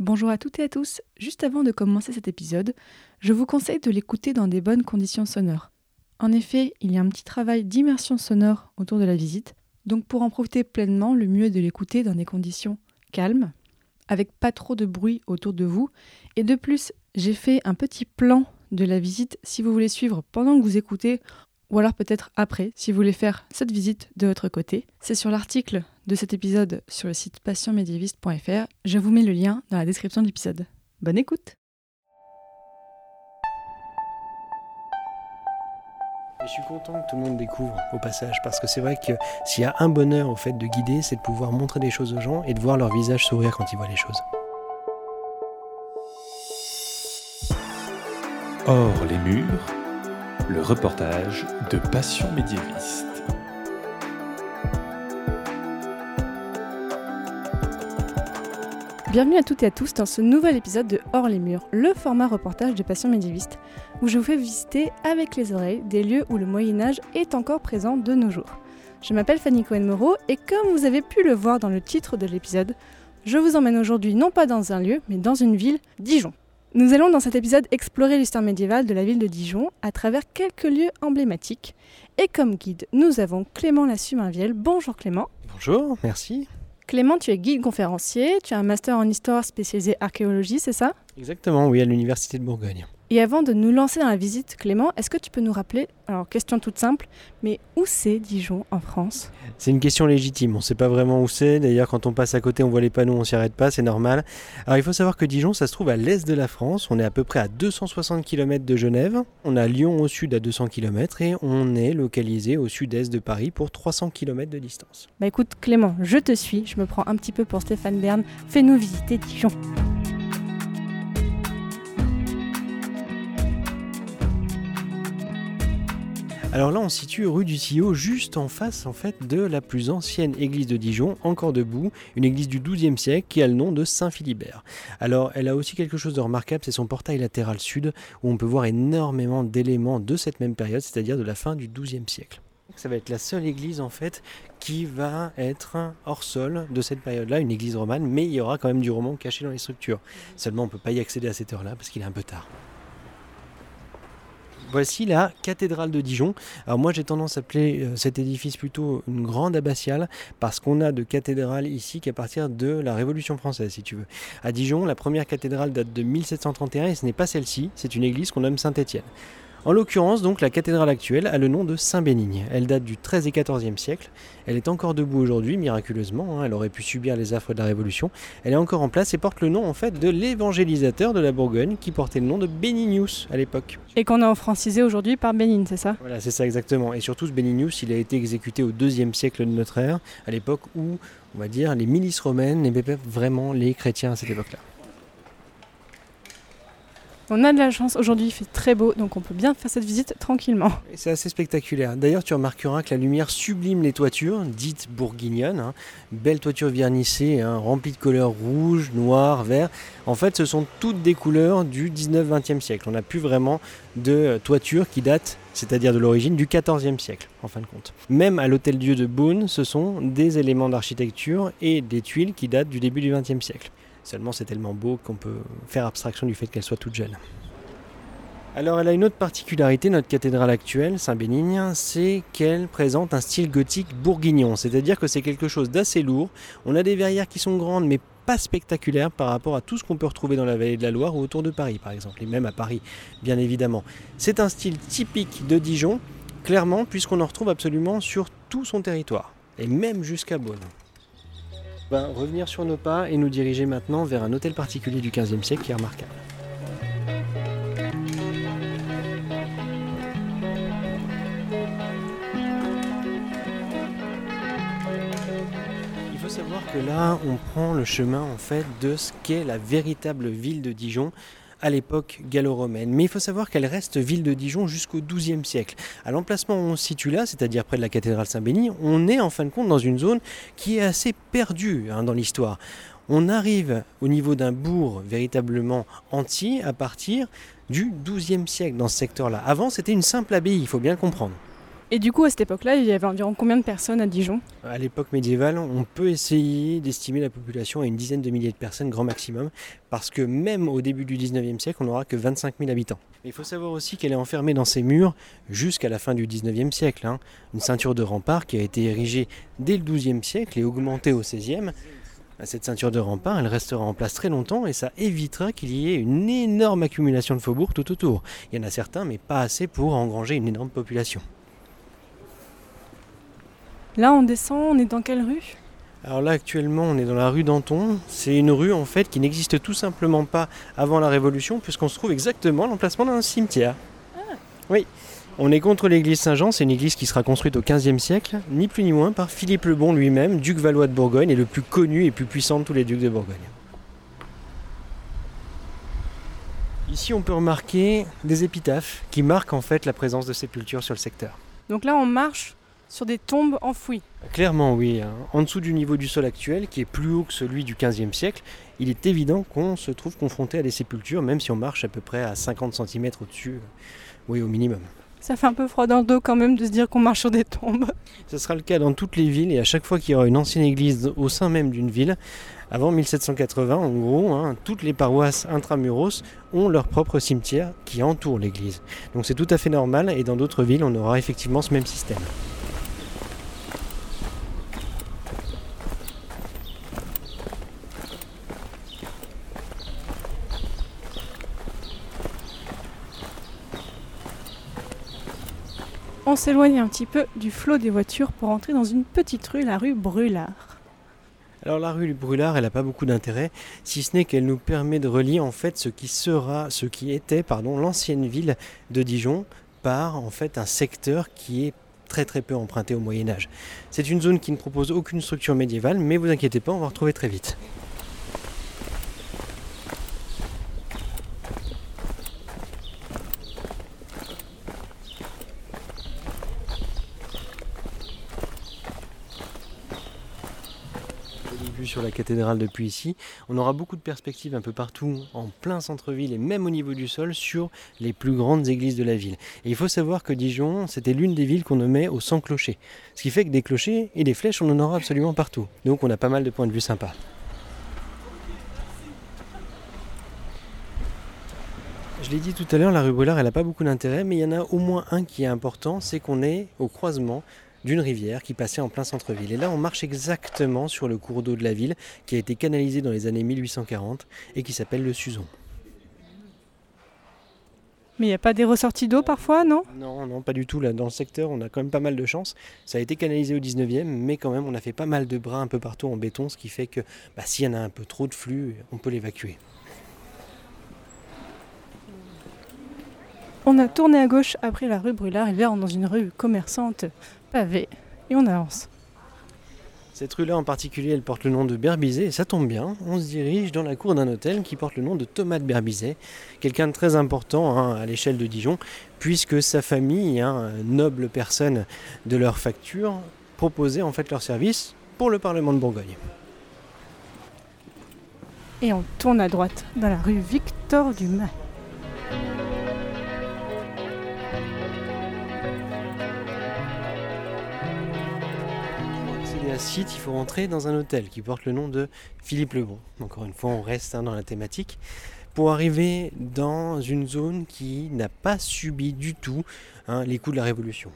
Bonjour à toutes et à tous. Juste avant de commencer cet épisode, je vous conseille de l'écouter dans des bonnes conditions sonores. En effet, il y a un petit travail d'immersion sonore autour de la visite, donc pour en profiter pleinement, le mieux est de l'écouter dans des conditions calmes, avec pas trop de bruit autour de vous. Et de plus, j'ai fait un petit plan de la visite si vous voulez suivre pendant que vous écoutez, ou alors peut-être après si vous voulez faire cette visite de votre côté. C'est sur l'article de cet épisode sur le site passionmédiéviste.fr. Je vous mets le lien dans la description de l'épisode. Bonne écoute Je suis content que tout le monde découvre au passage, parce que c'est vrai que s'il y a un bonheur au fait de guider, c'est de pouvoir montrer des choses aux gens et de voir leur visage sourire quand ils voient les choses. Hors les murs, le reportage de Passion médiéviste. Bienvenue à toutes et à tous dans ce nouvel épisode de Hors les murs, le format reportage de Passion médiéviste, où je vous fais visiter avec les oreilles des lieux où le Moyen Âge est encore présent de nos jours. Je m'appelle Fanny Cohen-Moreau et comme vous avez pu le voir dans le titre de l'épisode, je vous emmène aujourd'hui non pas dans un lieu, mais dans une ville, Dijon. Nous allons dans cet épisode explorer l'histoire médiévale de la ville de Dijon à travers quelques lieux emblématiques. Et comme guide, nous avons Clément Lassuminviel. Bonjour Clément. Bonjour, merci. Clément, tu es guide conférencier, tu as un master en histoire spécialisé archéologie, c'est ça? Exactement, oui, à l'Université de Bourgogne. Et avant de nous lancer dans la visite, Clément, est-ce que tu peux nous rappeler, alors question toute simple, mais où c'est Dijon en France? C'est une question légitime, on ne sait pas vraiment où c'est, d'ailleurs quand on passe à côté on voit les panneaux, on s'y arrête pas, c'est normal. Alors il faut savoir que Dijon ça se trouve à l'est de la France, on est à peu près à 260 km de Genève, on a Lyon au sud à 200 km et on est localisé au sud-est de Paris pour 300 km de distance. Bah écoute Clément, je te suis, je me prends un petit peu pour Stéphane Bern, fais-nous visiter Dijon. Alors là, on se situe rue du Tillot, juste en face en fait de la plus ancienne église de Dijon, encore debout, une église du XIIe siècle qui a le nom de Saint-Philibert. Alors, elle a aussi quelque chose de remarquable, c'est son portail latéral sud, où on peut voir énormément d'éléments de cette même période, c'est-à-dire de la fin du XIIe siècle. Ça va être la seule église en fait qui va être hors sol de cette période-là, une église romane, mais il y aura quand même du roman caché dans les structures. Seulement, on ne peut pas y accéder à cette heure-là parce qu'il est un peu tard. Voici la cathédrale de Dijon. Alors moi j'ai tendance à appeler euh, cet édifice plutôt une grande abbatiale parce qu'on a de cathédrales ici qu'à partir de la Révolution française si tu veux. À Dijon, la première cathédrale date de 1731 et ce n'est pas celle-ci, c'est une église qu'on nomme Saint-Étienne. En l'occurrence, donc, la cathédrale actuelle a le nom de Saint-Bénigne. Elle date du XIIIe et XIVe siècle. Elle est encore debout aujourd'hui, miraculeusement. hein. Elle aurait pu subir les affres de la Révolution. Elle est encore en place et porte le nom en fait de l'évangélisateur de la Bourgogne qui portait le nom de Benignius à l'époque. Et qu'on a francisé aujourd'hui par Bénigne, c'est ça? Voilà, c'est ça exactement. Et surtout, ce Benignius, il a été exécuté au IIe siècle de notre ère, à l'époque où, on va dire, les milices romaines n'aimaient pas vraiment les chrétiens à cette époque-là. On a de la chance, aujourd'hui il fait très beau, donc on peut bien faire cette visite tranquillement. C'est assez spectaculaire. D'ailleurs, tu remarqueras que la lumière sublime les toitures, dites bourguignonnes. hein. Belles toitures vernissées, hein, de couleurs rouge, noir, vert. En fait, ce sont toutes des couleurs du 19-20e siècle. On n'a plus vraiment de euh, toiture qui date, c'est-à-dire de l'origine, du 14e siècle, en fin de compte. Même à l'hôtel-dieu de Beaune, ce sont des éléments d'architecture et des tuiles qui datent du début du 20e siècle. Seulement, c'est tellement beau qu'on peut faire abstraction du fait qu'elle soit toute jeune. Alors elle a une autre particularité, notre cathédrale actuelle, Saint-Bénigne, c'est qu'elle présente un style gothique bourguignon, c'est-à-dire que c'est quelque chose d'assez lourd. On a des verrières qui sont grandes mais pas spectaculaires par rapport à tout ce qu'on peut retrouver dans la vallée de la Loire ou autour de Paris par exemple, et même à Paris bien évidemment. C'est un style typique de Dijon, clairement, puisqu'on en retrouve absolument sur tout son territoire, et même jusqu'à Beaune. Ben, revenir sur nos pas et nous diriger maintenant vers un hôtel particulier du XVe siècle qui est remarquable. Il faut savoir que là, on prend le chemin en fait de ce qu'est la véritable ville de Dijon à l'époque gallo-romaine. Mais il faut savoir qu'elle reste ville de Dijon jusqu'au XIIe siècle. À l'emplacement où on se situe là, c'est-à-dire près de la cathédrale Saint-Béni, on est en fin de compte dans une zone qui est assez perdue hein, dans l'histoire. On arrive au niveau d'un bourg véritablement entier à partir du XIIe siècle dans ce secteur-là. Avant, c'était une simple abbaye, il faut bien le comprendre. Et du coup, à cette époque-là, il y avait environ combien de personnes à Dijon? À l'époque médiévale, on peut essayer d'estimer la population à une dizaine de milliers de personnes, grand maximum, parce que même au début du 19e siècle, on n'aura que 25 000 habitants. il faut savoir aussi qu'elle est enfermée dans ses murs jusqu'à la fin du 19e siècle. Hein. Une ceinture de rempart qui a été érigée dès le 12e siècle et augmentée au 16e. Cette ceinture de rempart, elle restera en place très longtemps et ça évitera qu'il y ait une énorme accumulation de faubourgs tout autour. Il y en a certains, mais pas assez pour engranger une énorme population. Là, on descend, on est dans quelle rue? Alors là actuellement on est dans la rue d'Anton. C'est une rue en fait qui n'existe tout simplement pas avant la Révolution puisqu'on se trouve exactement à l'emplacement d'un cimetière. Ah. Oui, on est contre l'église Saint-Jean, c'est une église qui sera construite au XVe siècle, ni plus ni moins par Philippe le Bon lui-même, duc valois de Bourgogne et le plus connu et plus puissant de tous les ducs de Bourgogne. Ici on peut remarquer des épitaphes qui marquent en fait la présence de sépultures sur le secteur. Donc là on marche sur des tombes enfouies. Clairement, oui. Hein. En dessous du niveau du sol actuel, qui est plus haut que celui du XVe siècle, il est évident qu'on se trouve confronté à des sépultures, même si on marche à peu près à 50 cm au-dessus, oui, au minimum. Ça fait un peu froid dans le dos quand même de se dire qu'on marche sur des tombes. Ce sera le cas dans toutes les villes et à chaque fois qu'il y aura une ancienne église au sein même d'une ville, avant 1780 en gros, hein, toutes les paroisses intramuros ont leur propre cimetière qui entoure l'église. Donc c'est tout à fait normal et dans d'autres villes on aura effectivement ce même système. On s'éloigne un petit peu du flot des voitures pour entrer dans une petite rue, la rue Brûlard. Alors la rue Brûlard, elle n'a pas beaucoup d'intérêt, si ce n'est qu'elle nous permet de relier en fait ce qui sera, ce qui était, pardon, l'ancienne ville de Dijon par en fait un secteur qui est très très peu emprunté au Moyen Âge. C'est une zone qui ne propose aucune structure médiévale, mais vous inquiétez pas, on va retrouver très vite. Sur la cathédrale depuis ici, on aura beaucoup de perspectives un peu partout, en plein centre-ville et même au niveau du sol, sur les plus grandes églises de la ville. Et il faut savoir que Dijon, c'était l'une des villes qu'on nommait au sans clocher. Ce qui fait que des clochers et des flèches, on en aura absolument partout. Donc on a pas mal de points de vue sympas. Je l'ai dit tout à l'heure, la rue Brûlard, elle n'a pas beaucoup d'intérêt, mais il y en a au moins un qui est important, c'est qu'on est au croisement d'une rivière qui passait en plein centre-ville. Et là, on marche exactement sur le cours d'eau de la ville qui a été canalisé dans les années 1840 et qui s'appelle le Suzon. Mais il n'y a pas des ressorties d'eau parfois, non? Non, non, pas du tout. Là, dans le secteur, on a quand même pas mal de chance. Ça a été canalisé au 19e, mais quand même, on a fait pas mal de bras un peu partout en béton, ce qui fait que bah, s'il y en a un peu trop de flux, on peut l'évacuer. On a tourné à gauche après la rue Brûlard et là, on est dans une rue commerçante pavé et on avance. Cette rue-là en particulier, elle porte le nom de Berbizet et ça tombe bien, on se dirige dans la cour d'un hôtel qui porte le nom de Thomas de Berbizet, quelqu'un de très important hein, à l'échelle de Dijon, puisque sa famille, hein, noble personne de leur facture, proposait en fait leur service pour le Parlement de Bourgogne. Et on tourne à droite dans la rue Victor Dumas. Site, il faut rentrer dans un hôtel qui porte le nom de Philippe Lebon. Encore une fois, on reste hein, dans la thématique. Pour arriver dans une zone qui n'a pas subi du tout hein, les coups de la Révolution.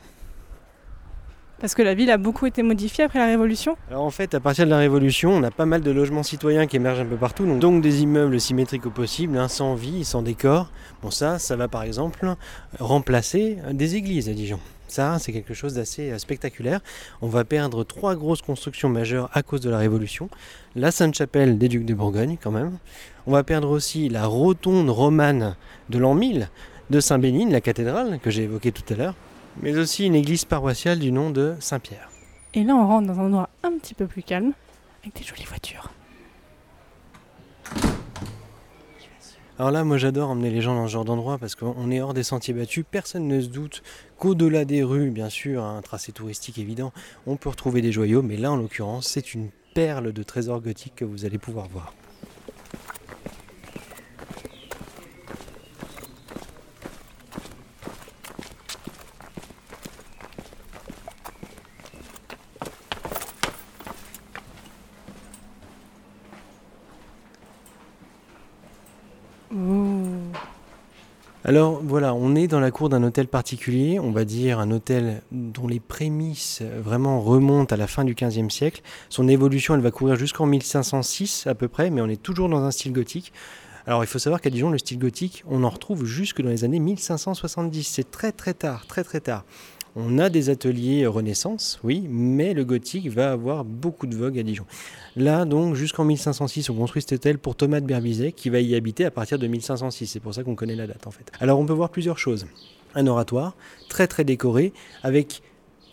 Parce que la ville a beaucoup été modifiée après la Révolution? Alors en fait, à partir de la Révolution, on a pas mal de logements citoyens qui émergent un peu partout. Donc, des immeubles symétriques au possible, hein, sans vie, sans décor. Bon ça, ça va par exemple remplacer des églises à Dijon. Ça, c'est quelque chose d'assez euh, spectaculaire. On va perdre trois grosses constructions majeures à cause de la Révolution. La Sainte-Chapelle des Ducs de Bourgogne, quand même. On va perdre aussi la rotonde romane de l'an 1000 de Saint-Bénigne, la cathédrale que j'ai évoquée tout à l'heure, mais aussi une église paroissiale du nom de Saint-Pierre. Et là, on rentre dans un endroit un petit peu plus calme, avec des jolies voitures. Alors là, moi j'adore emmener les gens dans ce genre d'endroit parce qu'on est hors des sentiers battus. Personne ne se doute qu'au-delà des rues, bien sûr, un tracé touristique évident, on peut retrouver des joyaux. Mais là, en l'occurrence, c'est une perle de trésors gothiques que vous allez pouvoir voir. Alors voilà, on est dans la cour d'un hôtel particulier, on va dire un hôtel dont les prémices vraiment remontent à la fin du XVe siècle. Son évolution, elle va courir jusqu'en 1506 à peu près, mais on est toujours dans un style gothique. Alors il faut savoir qu'à Dijon, le style gothique, on en retrouve jusque dans les années 1570. C'est très très tard, très très tard. On a des ateliers Renaissance, oui, mais le gothique va avoir beaucoup de vogue à Dijon. Là, donc, jusqu'en 1506, on construit cet hôtel pour Thomas de Berbizet, qui va y habiter à partir de 1506. C'est pour ça qu'on connaît la date, en fait. Alors, on peut voir plusieurs choses. Un oratoire, très très décoré, avec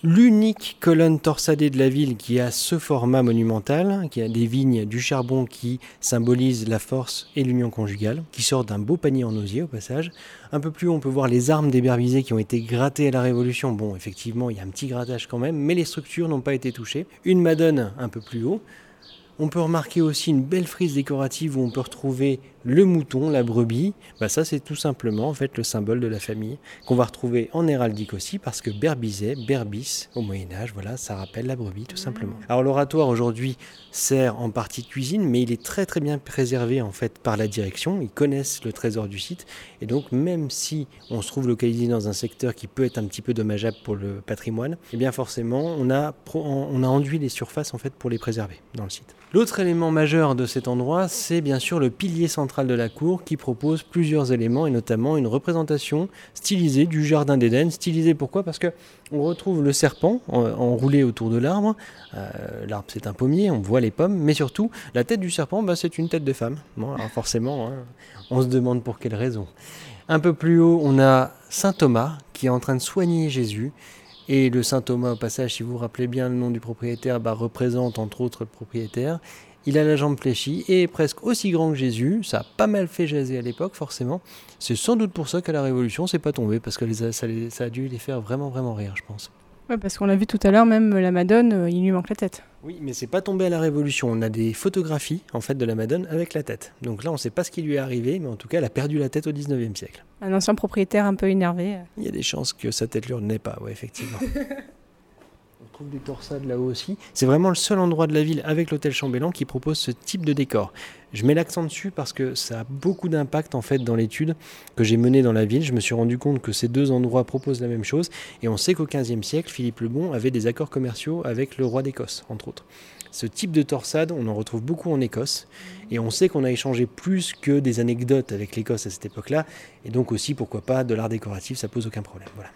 l'unique colonne torsadée de la ville qui a ce format monumental, qui a des vignes, du charbon qui symbolise la force et l'union conjugale, qui sort d'un beau panier en osier au passage. Un peu plus haut, on peut voir les armes des Berbisés qui ont été grattées à la Révolution. Bon, effectivement, il y a un petit grattage quand même, mais les structures n'ont pas été touchées. Une madone un peu plus haut, on peut remarquer aussi une belle frise décorative où on peut retrouver le mouton, la brebis. Bah ça, c'est tout simplement en fait le symbole de la famille qu'on va retrouver en héraldique aussi parce que Berbizet, Berbis au Moyen Âge, voilà, ça rappelle la brebis tout simplement. Alors l'oratoire aujourd'hui sert en partie de cuisine, mais il est très très bien préservé en fait par la direction. Ils connaissent le trésor du site et donc même si on se trouve localisé dans un secteur qui peut être un petit peu dommageable pour le patrimoine, eh bien forcément on a on a enduit les surfaces en fait pour les préserver dans le site. L'autre élément majeur de cet endroit, c'est bien sûr le pilier central de la cour qui propose plusieurs éléments et notamment une représentation stylisée du jardin d'Éden. Stylisée pourquoi? Parce que on retrouve le serpent enroulé autour de l'arbre. Euh, l'arbre c'est un pommier, on voit les pommes, mais surtout la tête du serpent, bah, c'est une tête de femme. Forcément, hein, on se demande pour quelle raison. Un peu plus haut, on a Saint Thomas qui est en train de soigner Jésus et le saint Thomas, au passage, si vous vous rappelez bien le nom du propriétaire, bah, représente entre autres le propriétaire. Il a la jambe fléchie et est presque aussi grand que Jésus. Ça a pas mal fait jaser à l'époque, forcément. C'est sans doute pour ça qu'à la Révolution, c'est pas tombé, parce que ça, ça a dû les faire vraiment, vraiment rire, je pense. Ouais, parce qu'on l'a vu tout à l'heure, même la Madone, euh, il lui manque la tête. Oui, mais c'est pas tombé à la Révolution. On a des photographies en fait de la Madone avec la tête. Donc là, on ne sait pas ce qui lui est arrivé, mais en tout cas, elle a perdu la tête au 19e siècle. Un ancien propriétaire un peu énervé. Il y a des chances que sa tête lui n'est pas, oui, effectivement. trouve des torsades là-haut aussi. C'est vraiment le seul endroit de la ville avec l'hôtel Chambellan qui propose ce type de décor. Je mets l'accent dessus parce que ça a beaucoup d'impact en fait dans l'étude que j'ai menée dans la ville. Je me suis rendu compte que ces deux endroits proposent la même chose et on sait qu'au XVe siècle, Philippe le Bon avait des accords commerciaux avec le roi d'Écosse, entre autres. Ce type de torsade, on en retrouve beaucoup en Écosse et on sait qu'on a échangé plus que des anecdotes avec l'Écosse à cette époque-là et donc aussi pourquoi pas de l'art décoratif, ça pose aucun problème. Voilà.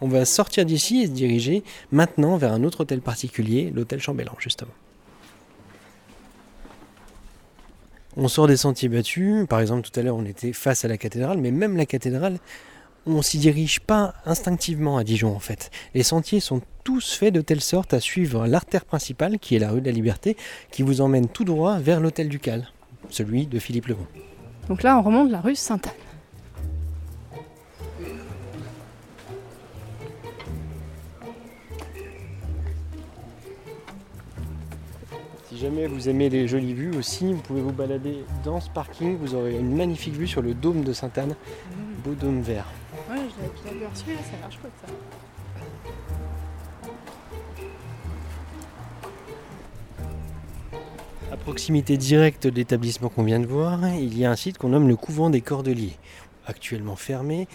On va sortir d'ici et se diriger maintenant vers un autre hôtel particulier, l'hôtel Chambellan, justement. On sort des sentiers battus, par exemple tout à l'heure on était face à la cathédrale, mais même la cathédrale, on s'y dirige pas instinctivement à Dijon en fait. Les sentiers sont tous faits de telle sorte à suivre l'artère principale, qui est la rue de la Liberté, qui vous emmène tout droit vers l'hôtel ducal, celui de Philippe le Bon. Donc là on remonte la rue Sainte-Anne. Si jamais vous aimez les jolies vues aussi, vous pouvez vous balader dans ce parking. Vous aurez une magnifique vue sur le dôme de Sainte-Anne. Mmh. Beau dôme vert. Ouais, je l'avais bien reçu, ça a l'air chouette ça. À proximité directe de l'établissement qu'on vient de voir, il y a un site qu'on nomme le couvent des Cordeliers, actuellement fermé.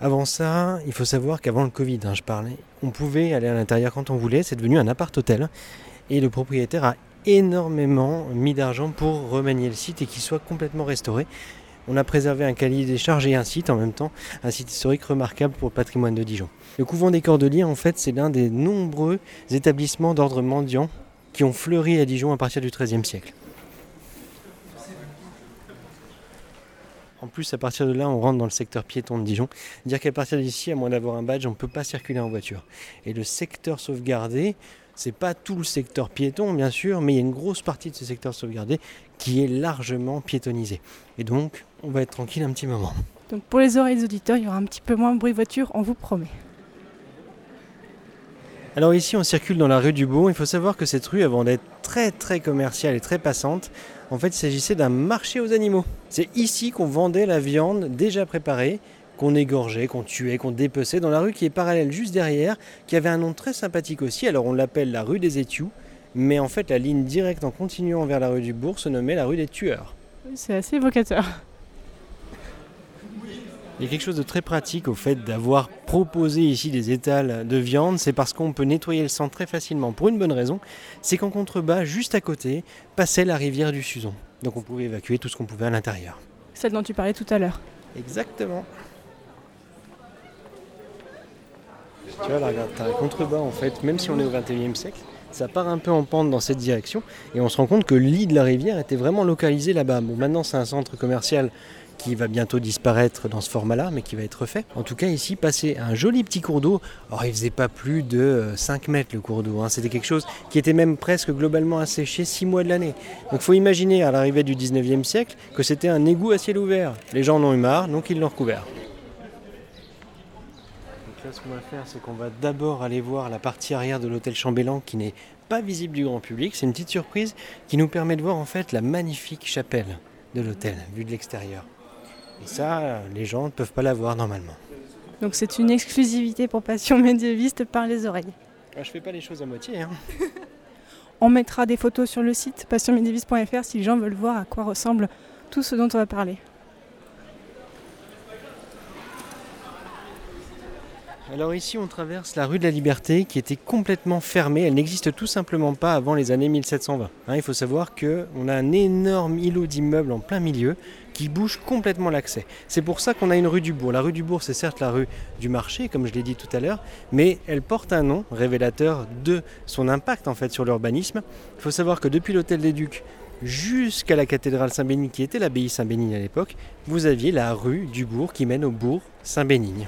Avant ça, il faut savoir qu'avant le Covid, hein, je parlais, on pouvait aller à l'intérieur quand on voulait, c'est devenu un appart-hôtel. Et le propriétaire a énormément mis d'argent pour remanier le site et qu'il soit complètement restauré. On a préservé un cahier des charges et un site en même temps, un site historique remarquable pour le patrimoine de Dijon. Le couvent des Cordeliers, en fait, c'est l'un des nombreux établissements d'ordre mendiant qui ont fleuri à Dijon à partir du XIIIe siècle. En plus, à partir de là, on rentre dans le secteur piéton de Dijon. Dire qu'à partir d'ici, à moins d'avoir un badge, on ne peut pas circuler en voiture. Et le secteur sauvegardé, c'est pas tout le secteur piéton, bien sûr, mais il y a une grosse partie de ce secteur sauvegardé qui est largement piétonnisé. Et donc, on va être tranquille un petit moment. Donc, pour les oreilles des auditeurs, il y aura un petit peu moins de bruit de voiture, on vous promet. Alors ici, on circule dans la rue du Beau. Il faut savoir que cette rue, avant d'être très très commerciale et très passante, en fait, il s'agissait d'un marché aux animaux. C'est ici qu'on vendait la viande déjà préparée qu'on égorgeait, qu'on tuait, qu'on dépeçait dans la rue qui est parallèle juste derrière, qui avait un nom très sympathique aussi. Alors on l'appelle la rue des Étious, mais en fait la ligne directe en continuant vers la rue du Bourg se nommait la rue des Tueurs. C'est assez évocateur. Il y a quelque chose de très pratique au fait d'avoir proposé ici des étals de viande, c'est parce qu'on peut nettoyer le sang très facilement pour une bonne raison, c'est qu'en contrebas, juste à côté, passait la rivière du Suzon. Donc on pouvait évacuer tout ce qu'on pouvait à l'intérieur. Celle dont tu parlais tout à l'heure. Exactement. Tu vois, là, t'as un contrebas en fait, même si on est au 21e siècle, ça part un peu en pente dans cette direction et on se rend compte que le lit de la rivière était vraiment localisé là-bas. Maintenant c'est un centre commercial qui va bientôt disparaître dans ce format-là, mais qui va être refait. En tout cas, ici, passer un joli petit cours d'eau. Alors, il faisait pas plus de 5 euh, mètres le cours d'eau. Hein. C'était quelque chose qui était même presque globalement asséché 6 mois de l'année. Donc, faut imaginer à l'arrivée du 19e siècle que c'était un égout à ciel ouvert. Les gens en ont eu marre, donc ils l'ont recouvert. Là, ce qu'on va faire, c'est qu'on va d'abord aller voir la partie arrière de l'hôtel Chambellan qui n'est pas visible du grand public. C'est une petite surprise qui nous permet de voir en fait la magnifique chapelle de l'hôtel vue de l'extérieur. Et ça, les gens ne peuvent pas l'avoir normalement. Donc c'est une exclusivité pour Passion médiéviste par les oreilles. Ah, je fais pas les choses à moitié. Hein. on mettra des photos sur le site passionmédiéviste.fr si les gens veulent voir à quoi ressemble tout ce dont on va parler. Alors ici on traverse la rue de la Liberté qui était complètement fermée, elle n'existe tout simplement pas avant les années 1720. Hein, il faut savoir qu'on a un énorme îlot d'immeubles en plein milieu qui bouge complètement l'accès. C'est pour ça qu'on a une rue du Bourg. La rue du Bourg, c'est certes la rue du marché, comme je l'ai dit tout à l'heure, mais elle porte un nom révélateur de son impact en fait sur l'urbanisme. Il faut savoir que depuis l'hôtel des Ducs jusqu'à la cathédrale Saint-Bénigne, qui était l'abbaye Saint-Bénigne à l'époque, vous aviez la rue du Bourg qui mène au bourg Saint-Bénigne.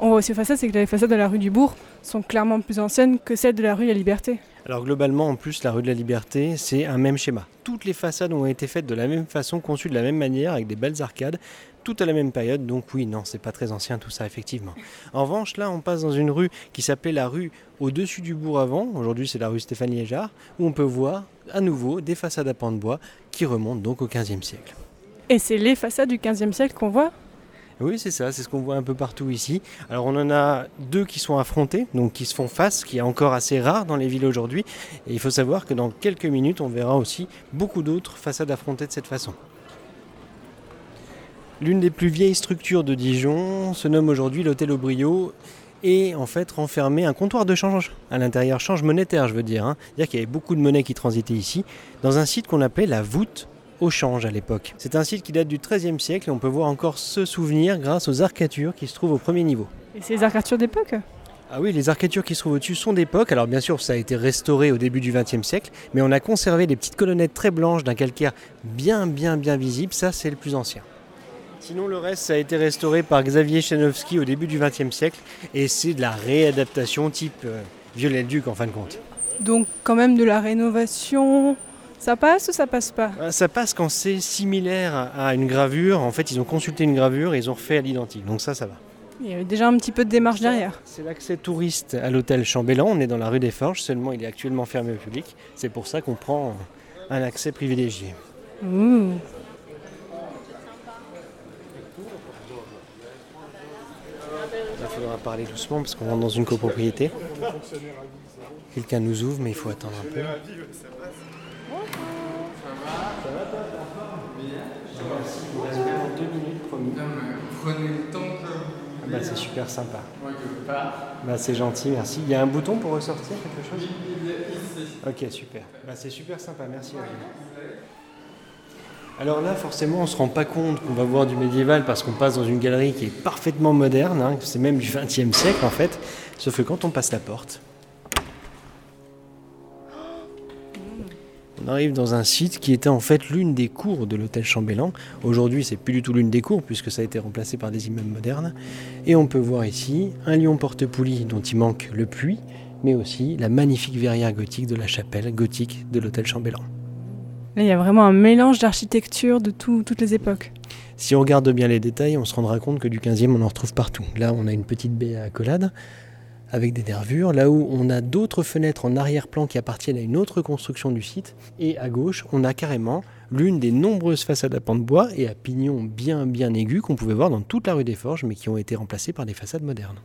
On voit aussi ça, c'est que les façades de la rue du Bourg sont clairement plus anciennes que celles de la rue La Liberté. Alors globalement, en plus, la rue de la Liberté, c'est un même schéma. Toutes les façades ont été faites de la même façon, conçues de la même manière, avec des belles arcades, tout à la même période. Donc oui, non, c'est pas très ancien tout ça, effectivement. En revanche, là, on passe dans une rue qui s'appelait la rue au-dessus du bourg avant. Aujourd'hui, c'est la rue Stéphanie Léjard, où on peut voir à nouveau des façades à pans de bois qui remontent donc au XVe siècle. Et c'est les façades du XVe siècle qu'on voit oui, c'est ça, c'est ce qu'on voit un peu partout ici. Alors on en a deux qui sont affrontés, donc qui se font face, qui est encore assez rare dans les villes aujourd'hui. Et il faut savoir que dans quelques minutes, on verra aussi beaucoup d'autres façades affrontées de cette façon. L'une des plus vieilles structures de Dijon se nomme aujourd'hui l'hôtel Aubrio et en fait renfermé un comptoir de change à l'intérieur, change monétaire je veux dire. Hein. C'est-à-dire qu'il y avait beaucoup de monnaie qui transitait ici, dans un site qu'on appelait la voûte au change à l'époque. C'est un site qui date du XIIIe siècle et on peut voir encore ce souvenir grâce aux arcatures qui se trouvent au premier niveau. Et ces arcatures d'époque ah oui, les arcatures qui se trouvent au-dessus sont d'époque. Alors bien sûr, ça a été restauré au début du XXe siècle, mais on a conservé des petites colonnettes très blanches d'un calcaire bien bien bien visible. Ça, c'est le plus ancien. Sinon, le reste, ça a été restauré par Xavier Chanowski au début du XXe siècle, et c'est de la réadaptation type euh, Violet-le-Duc en fin de compte. Donc quand même de la rénovation ça passe ou ça passe pas? Euh, Ça passe quand c'est similaire à une gravure. En fait, ils ont consulté une gravure et ils ont refait à l'identique. Donc ça, ça va. Il y a déjà un petit peu de démarche derrière. C'est l'accès touriste à l'hôtel Chambellan. On est dans la rue des Forges, seulement il est actuellement fermé au public. C'est pour ça qu'on prend un accès privilégié. Il faudra parler doucement parce qu'on rentre dans une copropriété. Quelqu'un nous ouvre, mais il faut attendre un peu. Prenez le temps que. Ah bah, c'est super sympa. Bah, c'est gentil, merci. Il y a un bouton pour ressortir quelque chose? Ok, super. Bah, c'est super sympa, merci vous. Alors là, forcément, on ne se rend pas compte qu'on va voir du médiéval parce qu'on passe dans une galerie qui est parfaitement moderne, hein. c'est même du XXe siècle en fait, sauf que quand on passe la porte, arrive dans un site qui était en fait l'une des cours de l'hôtel Chambellan. Aujourd'hui, c'est plus du tout l'une des cours puisque ça a été remplacé par des immeubles modernes. Et on peut voir ici un lion porte-poulie dont il manque le puits, mais aussi la magnifique verrière gothique de la chapelle gothique de l'hôtel Chambellan. Là, il y a vraiment un mélange d'architecture de toutes les époques. Si on regarde bien les détails, on se rendra compte que du 15e, on en retrouve partout. Là, on a une petite baie à accolade avec des nervures, là où on a d'autres fenêtres en arrière-plan qui appartiennent à une autre construction du site, et à gauche, on a carrément l'une des nombreuses façades à pans de bois et à pignons bien bien aigus qu'on pouvait voir dans toute la rue des Forges, mais qui ont été remplacées par des façades modernes.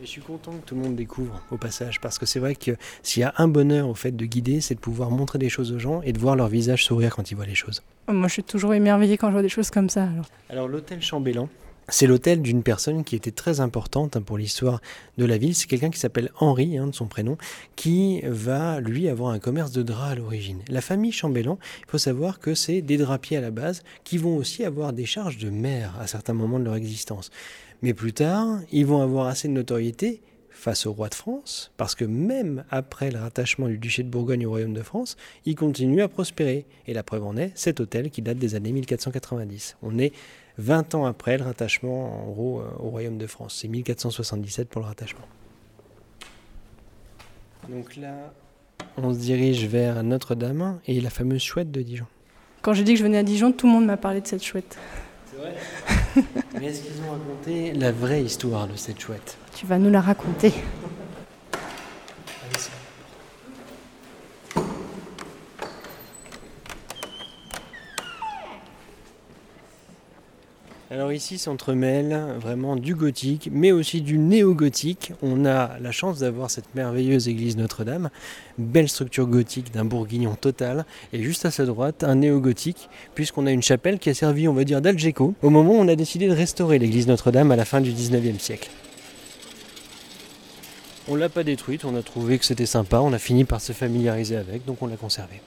Et je suis content que tout le monde découvre au passage, parce que c'est vrai que s'il y a un bonheur au fait de guider, c'est de pouvoir montrer des choses aux gens et de voir leur visage sourire quand ils voient les choses. Moi, je suis toujours émerveillée quand je vois des choses comme ça. Alors, alors l'hôtel Chambellan, c'est l'hôtel d'une personne qui était très importante hein, pour l'histoire de la ville. C'est quelqu'un qui s'appelle Henri, hein, de son prénom, qui va, lui, avoir un commerce de draps à l'origine. La famille Chambellan, il faut savoir que c'est des drapiers à la base qui vont aussi avoir des charges de maire à certains moments de leur existence. Mais plus tard, ils vont avoir assez de notoriété face au roi de France, parce que même après le rattachement du duché de Bourgogne au royaume de France, il continue à prospérer. Et la preuve en est cet hôtel qui date des années 1490. On est 20 ans après le rattachement en gros euh, au royaume de France. C'est 1477 pour le rattachement. Donc là, on se dirige vers Notre-Dame et la fameuse chouette de Dijon. Quand j'ai dit que je venais à Dijon, tout le monde m'a parlé de cette chouette. C'est vrai? Mais est-ce qu'ils ont raconté la vraie histoire de cette chouette? Tu vas nous la raconter. Alors ici s'entremêle vraiment du gothique, mais aussi du néo-gothique. On a la chance d'avoir cette merveilleuse église Notre-Dame, belle structure gothique d'un bourguignon total, et juste à sa droite, un néo-gothique, puisqu'on a une chapelle qui a servi, on va dire, d'algeco, au moment où on a décidé de restaurer l'église Notre-Dame à la fin du 19e siècle. On l'a pas détruite, on a trouvé que c'était sympa, on a fini par se familiariser avec, donc on l'a conservée.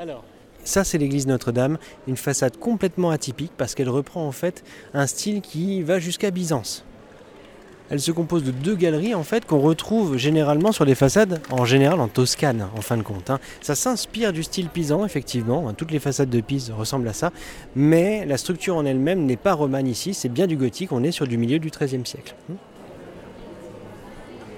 Alors, ça, c'est l'église Notre-Dame, une façade complètement atypique parce qu'elle reprend en fait un style qui va jusqu'à Byzance. Elle se compose de deux galeries en fait qu'on retrouve généralement sur les façades, en général en Toscane en fin de compte. Hein. Ça s'inspire du style pisan effectivement, hein. toutes les façades de Pise ressemblent à ça, mais la structure en elle-même n'est pas romane ici, c'est bien du gothique, on est sur du milieu du XIIIe siècle.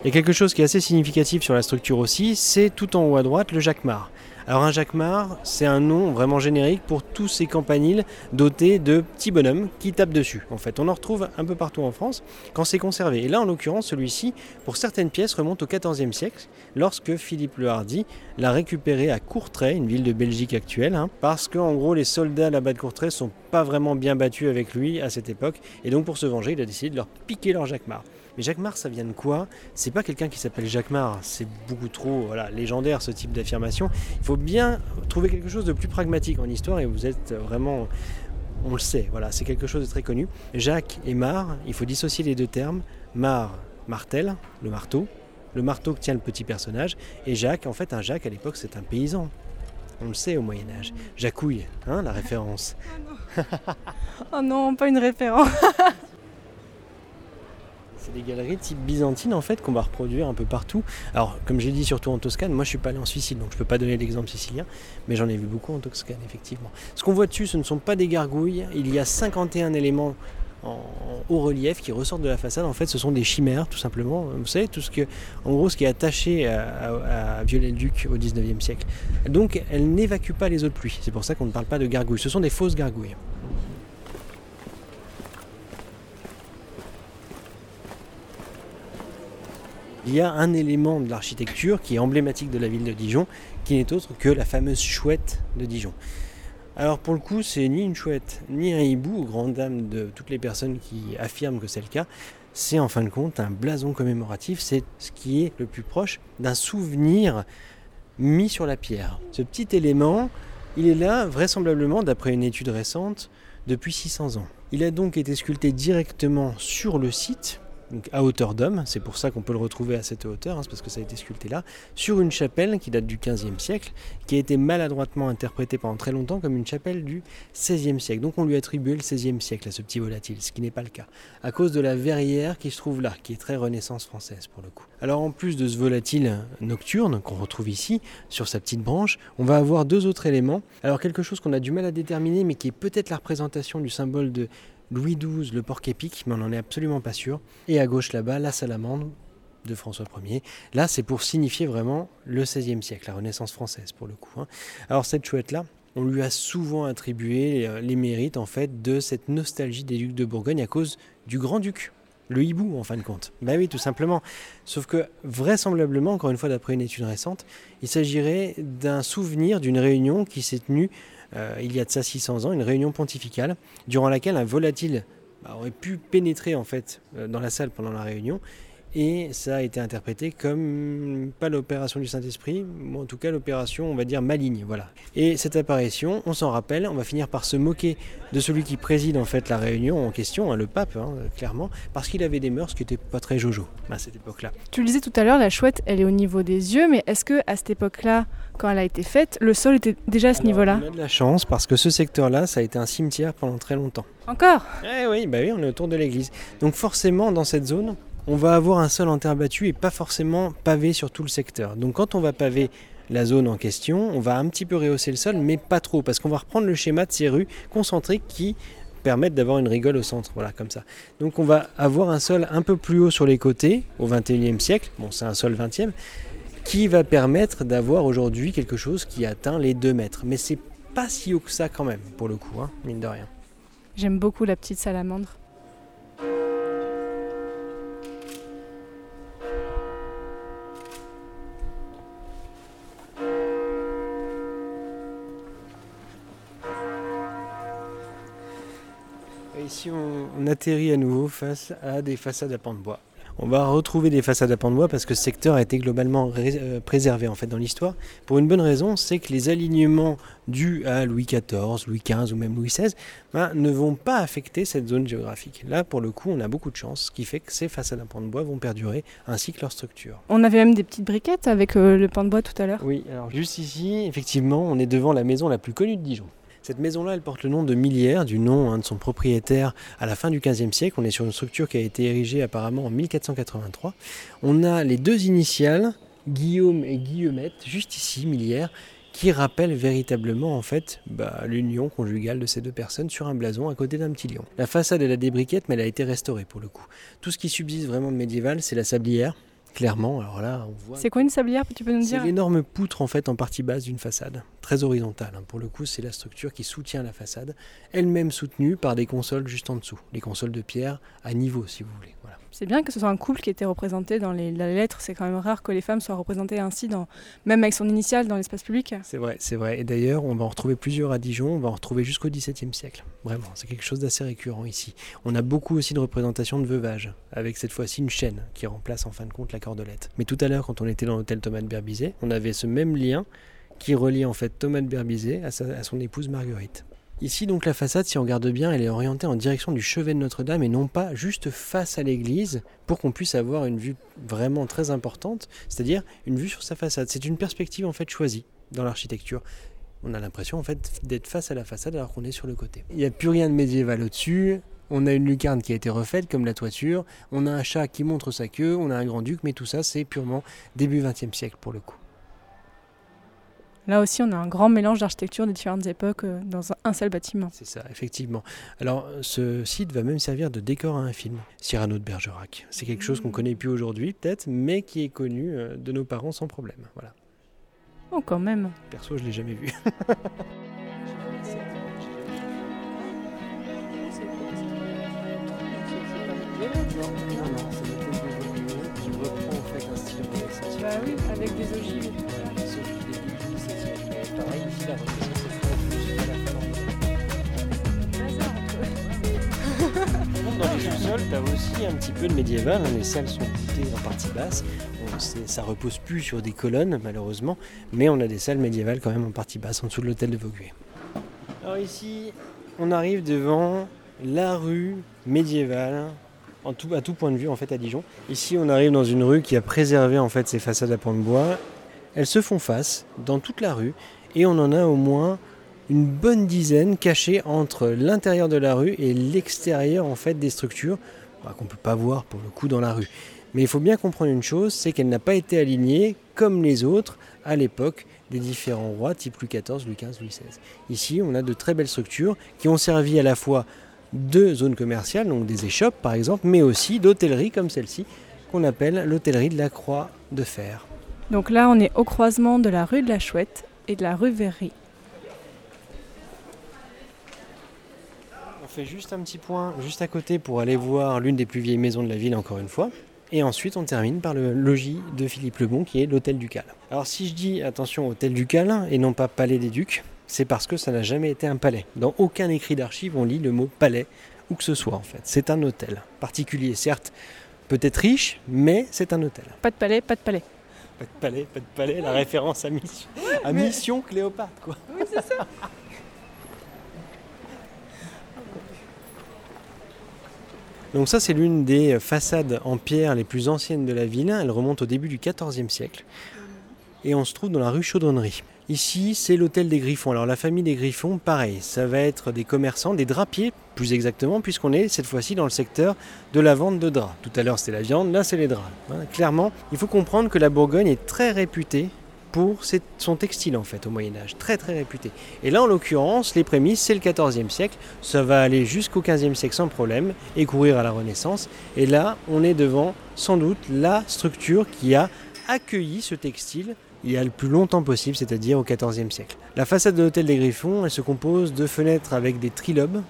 Il y a quelque chose qui est assez significatif sur la structure aussi, c'est tout en haut à droite le jacquemart. Alors un jacquemart, c'est un nom vraiment générique pour tous ces campaniles dotés de petits bonhommes qui tapent dessus. En fait, on en retrouve un peu partout en France quand c'est conservé. Et là, en l'occurrence, celui-ci, pour certaines pièces, remonte au XIVe siècle, lorsque Philippe le Hardy l'a récupéré à Courtrai, une ville de Belgique actuelle, hein, parce qu'en gros, les soldats là-bas de Courtrai sont pas vraiment bien battus avec lui à cette époque, et donc pour se venger, il a décidé de leur piquer leur jacquemart. Mais Jacquemart, ça vient de quoi? C'est pas quelqu'un qui s'appelle Jacquemart, c'est beaucoup trop voilà, légendaire ce type d'affirmation. Il faut bien trouver quelque chose de plus pragmatique en histoire et vous êtes vraiment on le sait, voilà, c'est quelque chose de très connu. Jacques et Mar, il faut dissocier les deux termes. Mar, martel, le marteau, le marteau que tient le petit personnage, et Jacques, en fait, un Jacques à l'époque, c'est un paysan. On le sait au Moyen Âge. Jacouille, hein, la référence. oh non, pas une référence. C'est des galeries type byzantine en fait qu'on va reproduire un peu partout. Alors comme j'ai dit surtout en Toscane, moi je suis pas allé en Sicile donc je peux pas donner l'exemple sicilien, mais j'en ai vu beaucoup en Toscane effectivement. Ce qu'on voit dessus ce ne sont pas des gargouilles, il y a 51 éléments en haut relief qui ressortent de la façade. En fait, ce sont des chimères, tout simplement. Vous savez, tout ce que, en gros, ce qui est attaché à, à, Viollet-le-Duc au 19e siècle. Donc, elle n'évacue pas les eaux de pluie. C'est pour ça qu'on ne parle pas de gargouilles. Ce sont des fausses gargouilles. Il y a un élément de l'architecture qui est emblématique de la ville de Dijon, qui n'est autre que la fameuse chouette de Dijon. Alors pour le coup, c'est ni une chouette, ni un hibou, aux grandes dames de toutes les personnes qui affirment que c'est le cas. C'est en fin de compte un blason commémoratif, c'est ce qui est le plus proche d'un souvenir mis sur la pierre. Ce petit élément, il est là vraisemblablement, d'après une étude récente, depuis 600 ans. Il a donc été sculpté directement sur le site, à hauteur d'homme, c'est pour ça qu'on peut le retrouver à cette hauteur, hein, parce que ça a été sculpté là, sur une chapelle qui date du XVe siècle, qui a été maladroitement interprétée pendant très longtemps comme une chapelle du XVIe siècle. Donc on lui a attribué le XVIe siècle à ce petit volatile, ce qui n'est pas le cas, à cause de la verrière qui se trouve là, qui est très renaissance française pour le coup. Alors en plus de ce volatile nocturne qu'on retrouve ici, sur sa petite branche, on va avoir deux autres éléments. Alors quelque chose qu'on a du mal à déterminer, mais qui est peut-être la représentation du symbole de Louis XII, le porc épique, mais on n'en est absolument pas sûr. Et à gauche là-bas, la salamandre de François Ier. Là, c'est pour signifier vraiment le XVIe siècle, la Renaissance française pour le coup. Hein. Alors cette chouette-là, on lui a souvent attribué euh, les mérites en fait de cette nostalgie des ducs de Bourgogne à cause du grand-duc. Le hibou, en fin de compte. Ben oui, tout simplement. Sauf que, vraisemblablement, encore une fois d'après une étude récente, il s'agirait d'un souvenir d'une réunion qui s'est tenue euh, il y a de ça 600 ans, une réunion pontificale, durant laquelle un volatile bah, aurait pu pénétrer en fait euh, dans la salle pendant la réunion et ça a été interprété comme pas l'opération du Saint-Esprit, mais en tout cas l'opération, on va dire, maligne. Voilà. Et cette apparition, on s'en rappelle, on va finir par se moquer de celui qui préside en fait la réunion en question, hein, le pape, hein, clairement, parce qu'il avait des mœurs qui n'étaient pas très jojo à cette époque-là. Tu le disais tout à l'heure, la chouette, elle est au niveau des yeux, mais est-ce que à cette époque-là, quand elle a été faite, le sol était déjà à ce niveau-là On a de la chance parce que ce secteur-là, ça a été un cimetière pendant très longtemps. Encore? Eh oui, bah oui, on est autour de l'église. Donc forcément, dans cette zone, on va avoir un sol en terre battue et pas forcément pavé sur tout le secteur. Donc quand on va paver la zone en question, on va un petit peu rehausser le sol, mais pas trop, parce qu'on va reprendre le schéma de ces rues concentriques qui permettent d'avoir une rigole au centre, voilà, comme ça. Donc on va avoir un sol un peu plus haut sur les côtés, au 21e siècle, bon c'est un sol 20e, qui va permettre d'avoir aujourd'hui quelque chose qui atteint les 2 mètres. Mais c'est pas si haut que ça quand même, pour le coup, hein, mine de rien. J'aime beaucoup la petite salamandre. Ici, on, on atterrit à nouveau face à des façades à pans de bois. On va retrouver des façades à pans de bois parce que ce secteur a été globalement euh, préservé en fait dans l'histoire. Pour une bonne raison, c'est que les alignements dus à Louis XIV, Louis XV ou même Louis XVI ben, ne vont pas affecter cette zone géographique. Là, pour le coup, on a beaucoup de chance, ce qui fait que ces façades à pans de bois vont perdurer ainsi que leur structure. On avait même des petites briquettes avec euh, le pan de bois tout à l'heure. Oui, alors juste ici, effectivement, on est devant la maison la plus connue de Dijon. Cette maison-là, elle porte le nom de Millière, du nom hein, de son propriétaire à la fin du XVe siècle. On est sur une structure qui a été érigée apparemment en 1483. On a les deux initiales, Guillaume et Guillemette, juste ici, Millière, qui rappellent véritablement en fait bah, l'union conjugale de ces deux personnes sur un blason à côté d'un petit lion. La façade elle a des briquettes mais elle a été restaurée pour le coup. Tout ce qui subsiste vraiment de médiéval c'est la sablière, clairement. Alors là on voit C'est quoi une sablière Tu peux nous c'est dire l'énorme poutre en fait en partie basse d'une façade, très horizontale. hein. Pour le coup, c'est la structure qui soutient la façade, elle-même soutenue par des consoles juste en dessous, les consoles de pierre à niveau si vous voulez. Voilà. C'est bien que ce soit un couple qui était représenté dans les, dans les lettres. C'est quand même rare que les femmes soient représentées ainsi, dans, même avec son initiale, dans l'espace public. C'est vrai, c'est vrai. Et d'ailleurs, on va en retrouver plusieurs à Dijon, on va en retrouver jusqu'au XVIIe siècle. Vraiment, c'est quelque chose d'assez récurrent ici. On a beaucoup aussi de représentations de veuvage, avec cette fois-ci une chaîne qui remplace en fin de compte la cordelette. Mais tout à l'heure, quand on était dans l'hôtel Thomas de Berbizet, on avait ce même lien qui relie en fait Thomas de Berbizet à, sa- à son épouse Marguerite. Ici donc la façade, si on regarde bien, elle est orientée en direction du chevet de Notre-Dame et non pas juste face à l'église pour qu'on puisse avoir une vue vraiment très importante, c'est-à-dire une vue sur sa façade. C'est une perspective en fait choisie dans l'architecture. On a l'impression en fait d'être face à la façade alors qu'on est sur le côté. Il n'y a plus rien de médiéval au-dessus. On a une lucarne qui a été refaite comme la toiture. On a un chat qui montre sa queue. On a un grand duc, mais tout ça c'est purement début XXe siècle pour le coup. Là aussi, on a un grand mélange d'architecture des différentes époques euh, dans un, seul bâtiment. C'est ça, effectivement. Alors, ce site va même servir de décor à un film, Cyrano de Bergerac. C'est quelque chose qu'on connaît plus aujourd'hui, peut-être, mais qui est connu euh, de nos parents sans problème. Voilà. Oh, quand même. Perso, je l'ai jamais vu. Bah oui, avec des ogives. Dans les sous-sols, tu as aussi un petit peu de médiéval. hein. Les salles sont voûtées en partie basse. C'est- ça repose plus sur des colonnes, malheureusement, mais on a des salles médiévales quand même en partie basse, en dessous de l'hôtel de Vaugué. Alors ici, on arrive devant la rue médiévale, à tout point de vue en fait à Dijon. Ici, on arrive dans une rue qui a préservé en fait ses façades à pans de bois. Elles se font face dans toute la rue et on en a au moins une bonne dizaine cachées entre l'intérieur de la rue et l'extérieur en fait des structures bah, qu'on peut pas voir pour le coup dans la rue. Mais il faut bien comprendre une chose, c'est qu'elle n'a pas été alignée comme les autres à l'époque des différents rois type Louis XIV, Louis XV, Louis XVI. Ici, on a de très belles structures qui ont servi à la fois de zones commerciales, donc des échoppes par exemple, mais aussi d'hôtellerie comme celle-ci qu'on appelle l'hôtellerie de la Croix de Fer. Donc là, on est au croisement de la rue de la Chouette et de la rue Verry. On fait juste un petit point juste à côté pour aller voir l'une des plus vieilles maisons de la ville encore une fois. Et ensuite, on termine par le logis de Philippe le Bon qui est l'hôtel ducal. Alors si je dis attention hôtel ducal et non pas palais des ducs, c'est parce que ça n'a jamais été un palais. Dans aucun écrit d'archives on lit le mot palais où que ce soit en fait. C'est un hôtel particulier certes Peut-être riche, mais c'est un hôtel. Pas de palais, pas de palais. Pas de palais, pas de palais, la référence à Mission, à mission Cléopâtre, quoi. Oui, c'est ça. Donc ça, c'est l'une des façades en pierre les plus anciennes de la ville. Elle remonte au début du XIVe siècle. Et on se trouve dans la rue Chaudronnerie. Ici, c'est l'hôtel des Griffons. Alors la famille des Griffons, pareil, ça va être des commerçants, des drapiers plus exactement, puisqu'on est cette fois-ci dans le secteur de la vente de draps. Tout à l'heure c'était la viande, là c'est les draps. Voilà, clairement, il faut comprendre que la Bourgogne est très réputée pour son textile en fait au Moyen Âge, très très réputé. Et là en l'occurrence, les prémices c'est le XIVe siècle, ça va aller jusqu'au XVe siècle sans problème et courir à la Renaissance. Et là on est devant sans doute la structure qui a accueilli ce textile il y a le plus longtemps possible, c'est-à-dire au XIVe siècle. La façade de l'hôtel des Griffons, elle se compose de fenêtres avec des trilobes,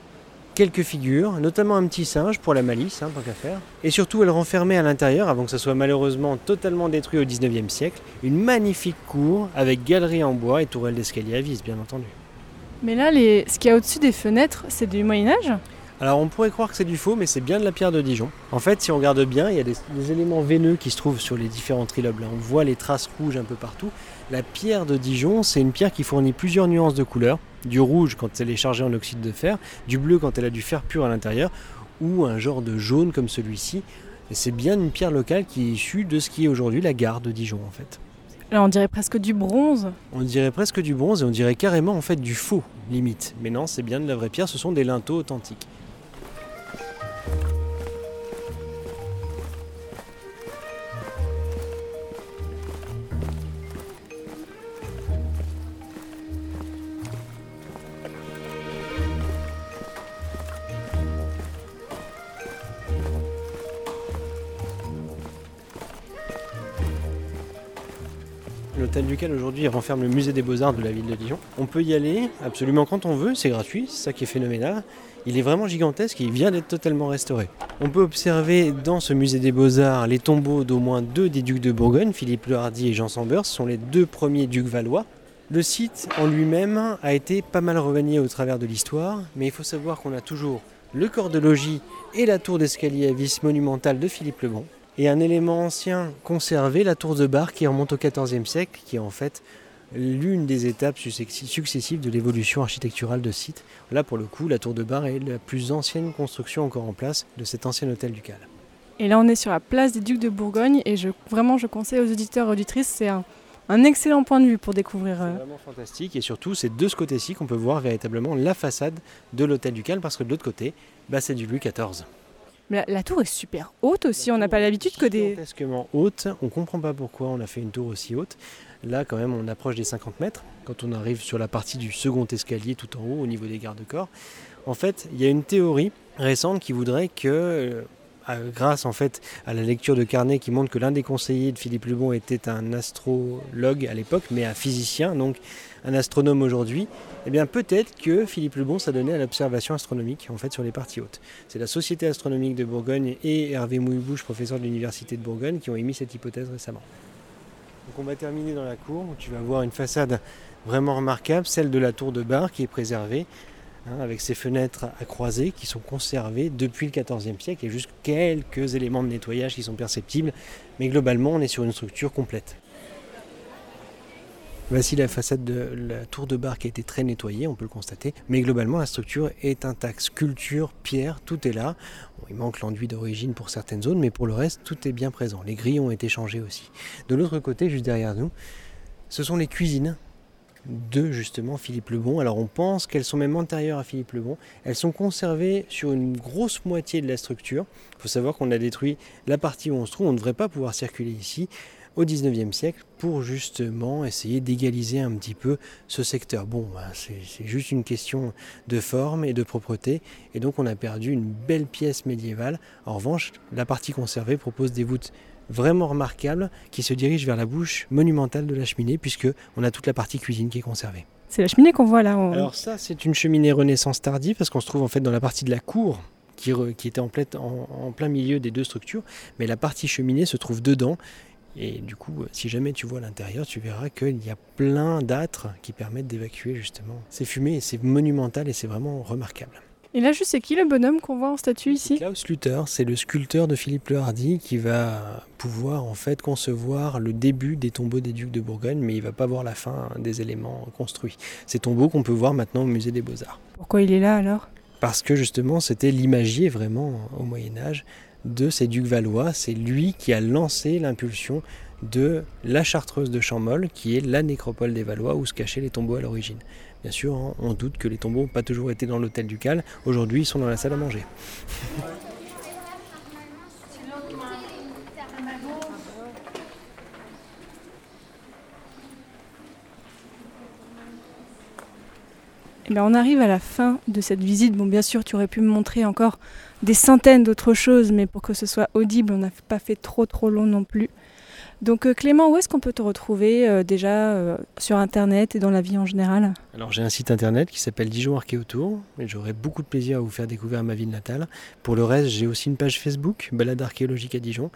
quelques figures, notamment un petit singe pour la malice, hein, tant qu'à faire. Et surtout, elle renfermait à l'intérieur, avant que ça soit malheureusement totalement détruit au XIXe siècle, une magnifique cour avec galerie en bois et tourelle d'escalier à vis, bien entendu. Mais là, ce qu'il y a au-dessus des fenêtres, c'est du Moyen Âge? Alors on pourrait croire que c'est du faux, mais c'est bien de la pierre de Dijon. En fait, si on regarde bien, il y a des, éléments veineux qui se trouvent sur les différents trilobes. Là, on voit les traces rouges un peu partout. La pierre de Dijon, c'est une pierre qui fournit plusieurs nuances de couleurs. Du rouge quand elle est chargée en oxyde de fer, du bleu quand elle a du fer pur à l'intérieur, ou un genre de jaune comme celui-ci. Et c'est bien une pierre locale qui est issue de ce qui est aujourd'hui la gare de Dijon en fait. Là, on dirait presque du bronze. On dirait presque du bronze et on dirait carrément en fait du faux limite. Mais non, c'est bien de la vraie pierre, ce sont des linteaux authentiques. Ducal aujourd'hui renferme le musée des beaux-arts de la ville de Dijon. On peut y aller absolument quand on veut, c'est gratuit, c'est ça qui est phénoménal. Il est vraiment gigantesque et il vient d'être totalement restauré. On peut observer dans ce musée des beaux-arts les tombeaux d'au moins deux des ducs de Bourgogne, Philippe le Hardy et Jean Sambeur, ce sont les deux premiers ducs valois. Le site en lui-même a été pas mal revenié au travers de l'histoire, mais il faut savoir qu'on a toujours le corps de logis et la tour d'escalier à vis monumentale de Philippe le Bon et un élément ancien conservé, la tour de bar qui remonte au XIVe siècle, qui est en fait l'une des étapes successives de l'évolution architecturale de site. Là, pour le coup, la tour de bar est la plus ancienne construction encore en place de cet ancien hôtel ducal. Et là, on est sur la place des Ducs de Bourgogne, et je, vraiment, je conseille aux auditeurs et auditrices, c'est un, excellent point de vue pour découvrir. C'est euh, vraiment fantastique, et surtout, c'est de ce côté-ci qu'on peut voir véritablement la façade de l'hôtel ducal, parce que de l'autre côté, bah, c'est du Louis XIV. La, tour est super haute aussi, on n'a pas l'habitude que des... Gigantesquement haute, on comprend pas pourquoi on a fait une tour aussi haute. Là quand même on approche des 50 mètres, quand on arrive sur la partie du second escalier tout en haut au niveau des garde-corps. En fait, il y a une théorie récente qui voudrait que euh, grâce en fait à la lecture de carnet qui montre que l'un des conseillers de Philippe Lebon était un astrologue à l'époque, mais un physicien, donc un astronome aujourd'hui, eh bien peut-être que Philippe Lebon s'est donné à l'observation astronomique en fait sur les parties hautes. C'est la Société astronomique de Bourgogne et Hervé Mouillebouche, professeur de l'Université de Bourgogne, qui ont émis cette hypothèse récemment. On va terminer dans la cour où tu vas voir une façade vraiment remarquable, celle de la tour de bar qui est préservée, hein, avec ses fenêtres à croisées qui sont conservées depuis le XIVe siècle et juste quelques éléments de nettoyage qui sont perceptibles, mais globalement on est sur une structure complète. Voici la façade de la tour de bar qui a été très nettoyée, on peut le constater. Mais globalement, la structure est intacte. Sculpture, pierre, tout est là. il manque l'enduit d'origine pour certaines zones, mais pour le reste, tout est bien présent. Les grilles ont été changées aussi. De l'autre côté, juste derrière nous, ce sont les cuisines de justement Philippe Lebon. Alors on pense qu'elles sont même antérieures à Philippe Lebon. Elles sont conservées sur une grosse moitié de la structure. Il faut savoir qu'on a détruit la partie où on se trouve. On ne devrait pas pouvoir circuler ici au 19e siècle pour justement essayer d'égaliser un petit peu ce secteur. Bon, bah, c'est juste une question de forme et de propreté, et donc on a perdu une belle pièce médiévale. En revanche, la partie conservée propose des voûtes vraiment remarquables qui se dirigent vers la bouche monumentale de la cheminée, puisque on a toute la partie cuisine qui est conservée. C'est la cheminée qu'on voit là. Alors ça, c'est une cheminée Renaissance tardive, parce qu'on se trouve en fait dans la partie de la cour qui, était en, en, plein milieu des deux structures, mais la partie cheminée se trouve dedans et du coup, si jamais tu vois l'intérieur, tu verras qu'il y a plein d'âtres qui permettent d'évacuer justement ces fumées. C'est monumental et c'est vraiment remarquable. Et là, juste, c'est qui le bonhomme qu'on voit en statue ici? Klaus Luther, c'est le sculpteur de Philippe le Hardy qui va pouvoir en fait concevoir le début des tombeaux des ducs de Bourgogne, mais il va pas voir la fin des éléments construits. Ces tombeaux qu'on peut voir maintenant au musée des Beaux-Arts. Pourquoi il est là alors? Parce que justement, c'était l'imagier vraiment au Moyen Âge de ces ducs valois. C'est lui qui a lancé l'impulsion de la Chartreuse de Champmol, qui est la nécropole des Valois où se cachaient les tombeaux à l'origine. Bien sûr, hein, on doute que les tombeaux n'ont pas toujours été dans l'hôtel ducal. Aujourd'hui, ils sont dans la salle à manger. Eh bien, on arrive à la fin de cette visite. Bon, bien sûr, tu aurais pu me montrer encore des centaines d'autres choses, mais pour que ce soit audible, on n'a pas fait trop trop long non plus. Donc euh, Clément, où est-ce qu'on peut te retrouver euh, déjà euh, sur Internet et dans la vie en général? Alors j'ai un site internet qui s'appelle Dijon Archéotour et j'aurai beaucoup de plaisir à vous faire découvrir ma ville natale. Pour le reste, j'ai aussi une page Facebook, Balade archéologique à Dijon,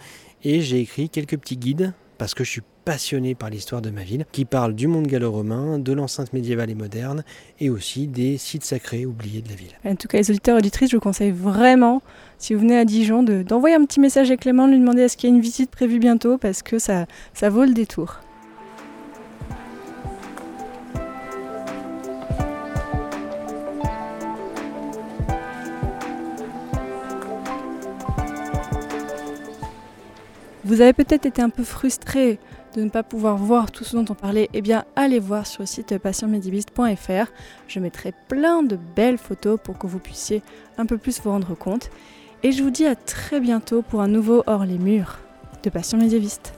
et j'ai écrit quelques petits guides parce que je suis passionné par l'histoire de ma ville, qui parle du monde gallo-romain, de l'enceinte médiévale et moderne, et aussi des sites sacrés oubliés de la ville. En tout cas, les auditeurs et auditrices, je vous conseille vraiment, si vous venez à Dijon, d'envoyer un petit message à Clément, de lui demander est-ce qu'il y a une visite prévue bientôt, parce que ça, ça vaut le détour. Vous avez peut-être été un peu frustré de ne pas pouvoir voir tout ce dont on parlait, eh bien allez voir sur le site passionmediviste.fr. Je mettrai plein de belles photos pour que vous puissiez un peu plus vous rendre compte. Et je vous dis à très bientôt pour un nouveau Hors les murs de Passion médiéviste.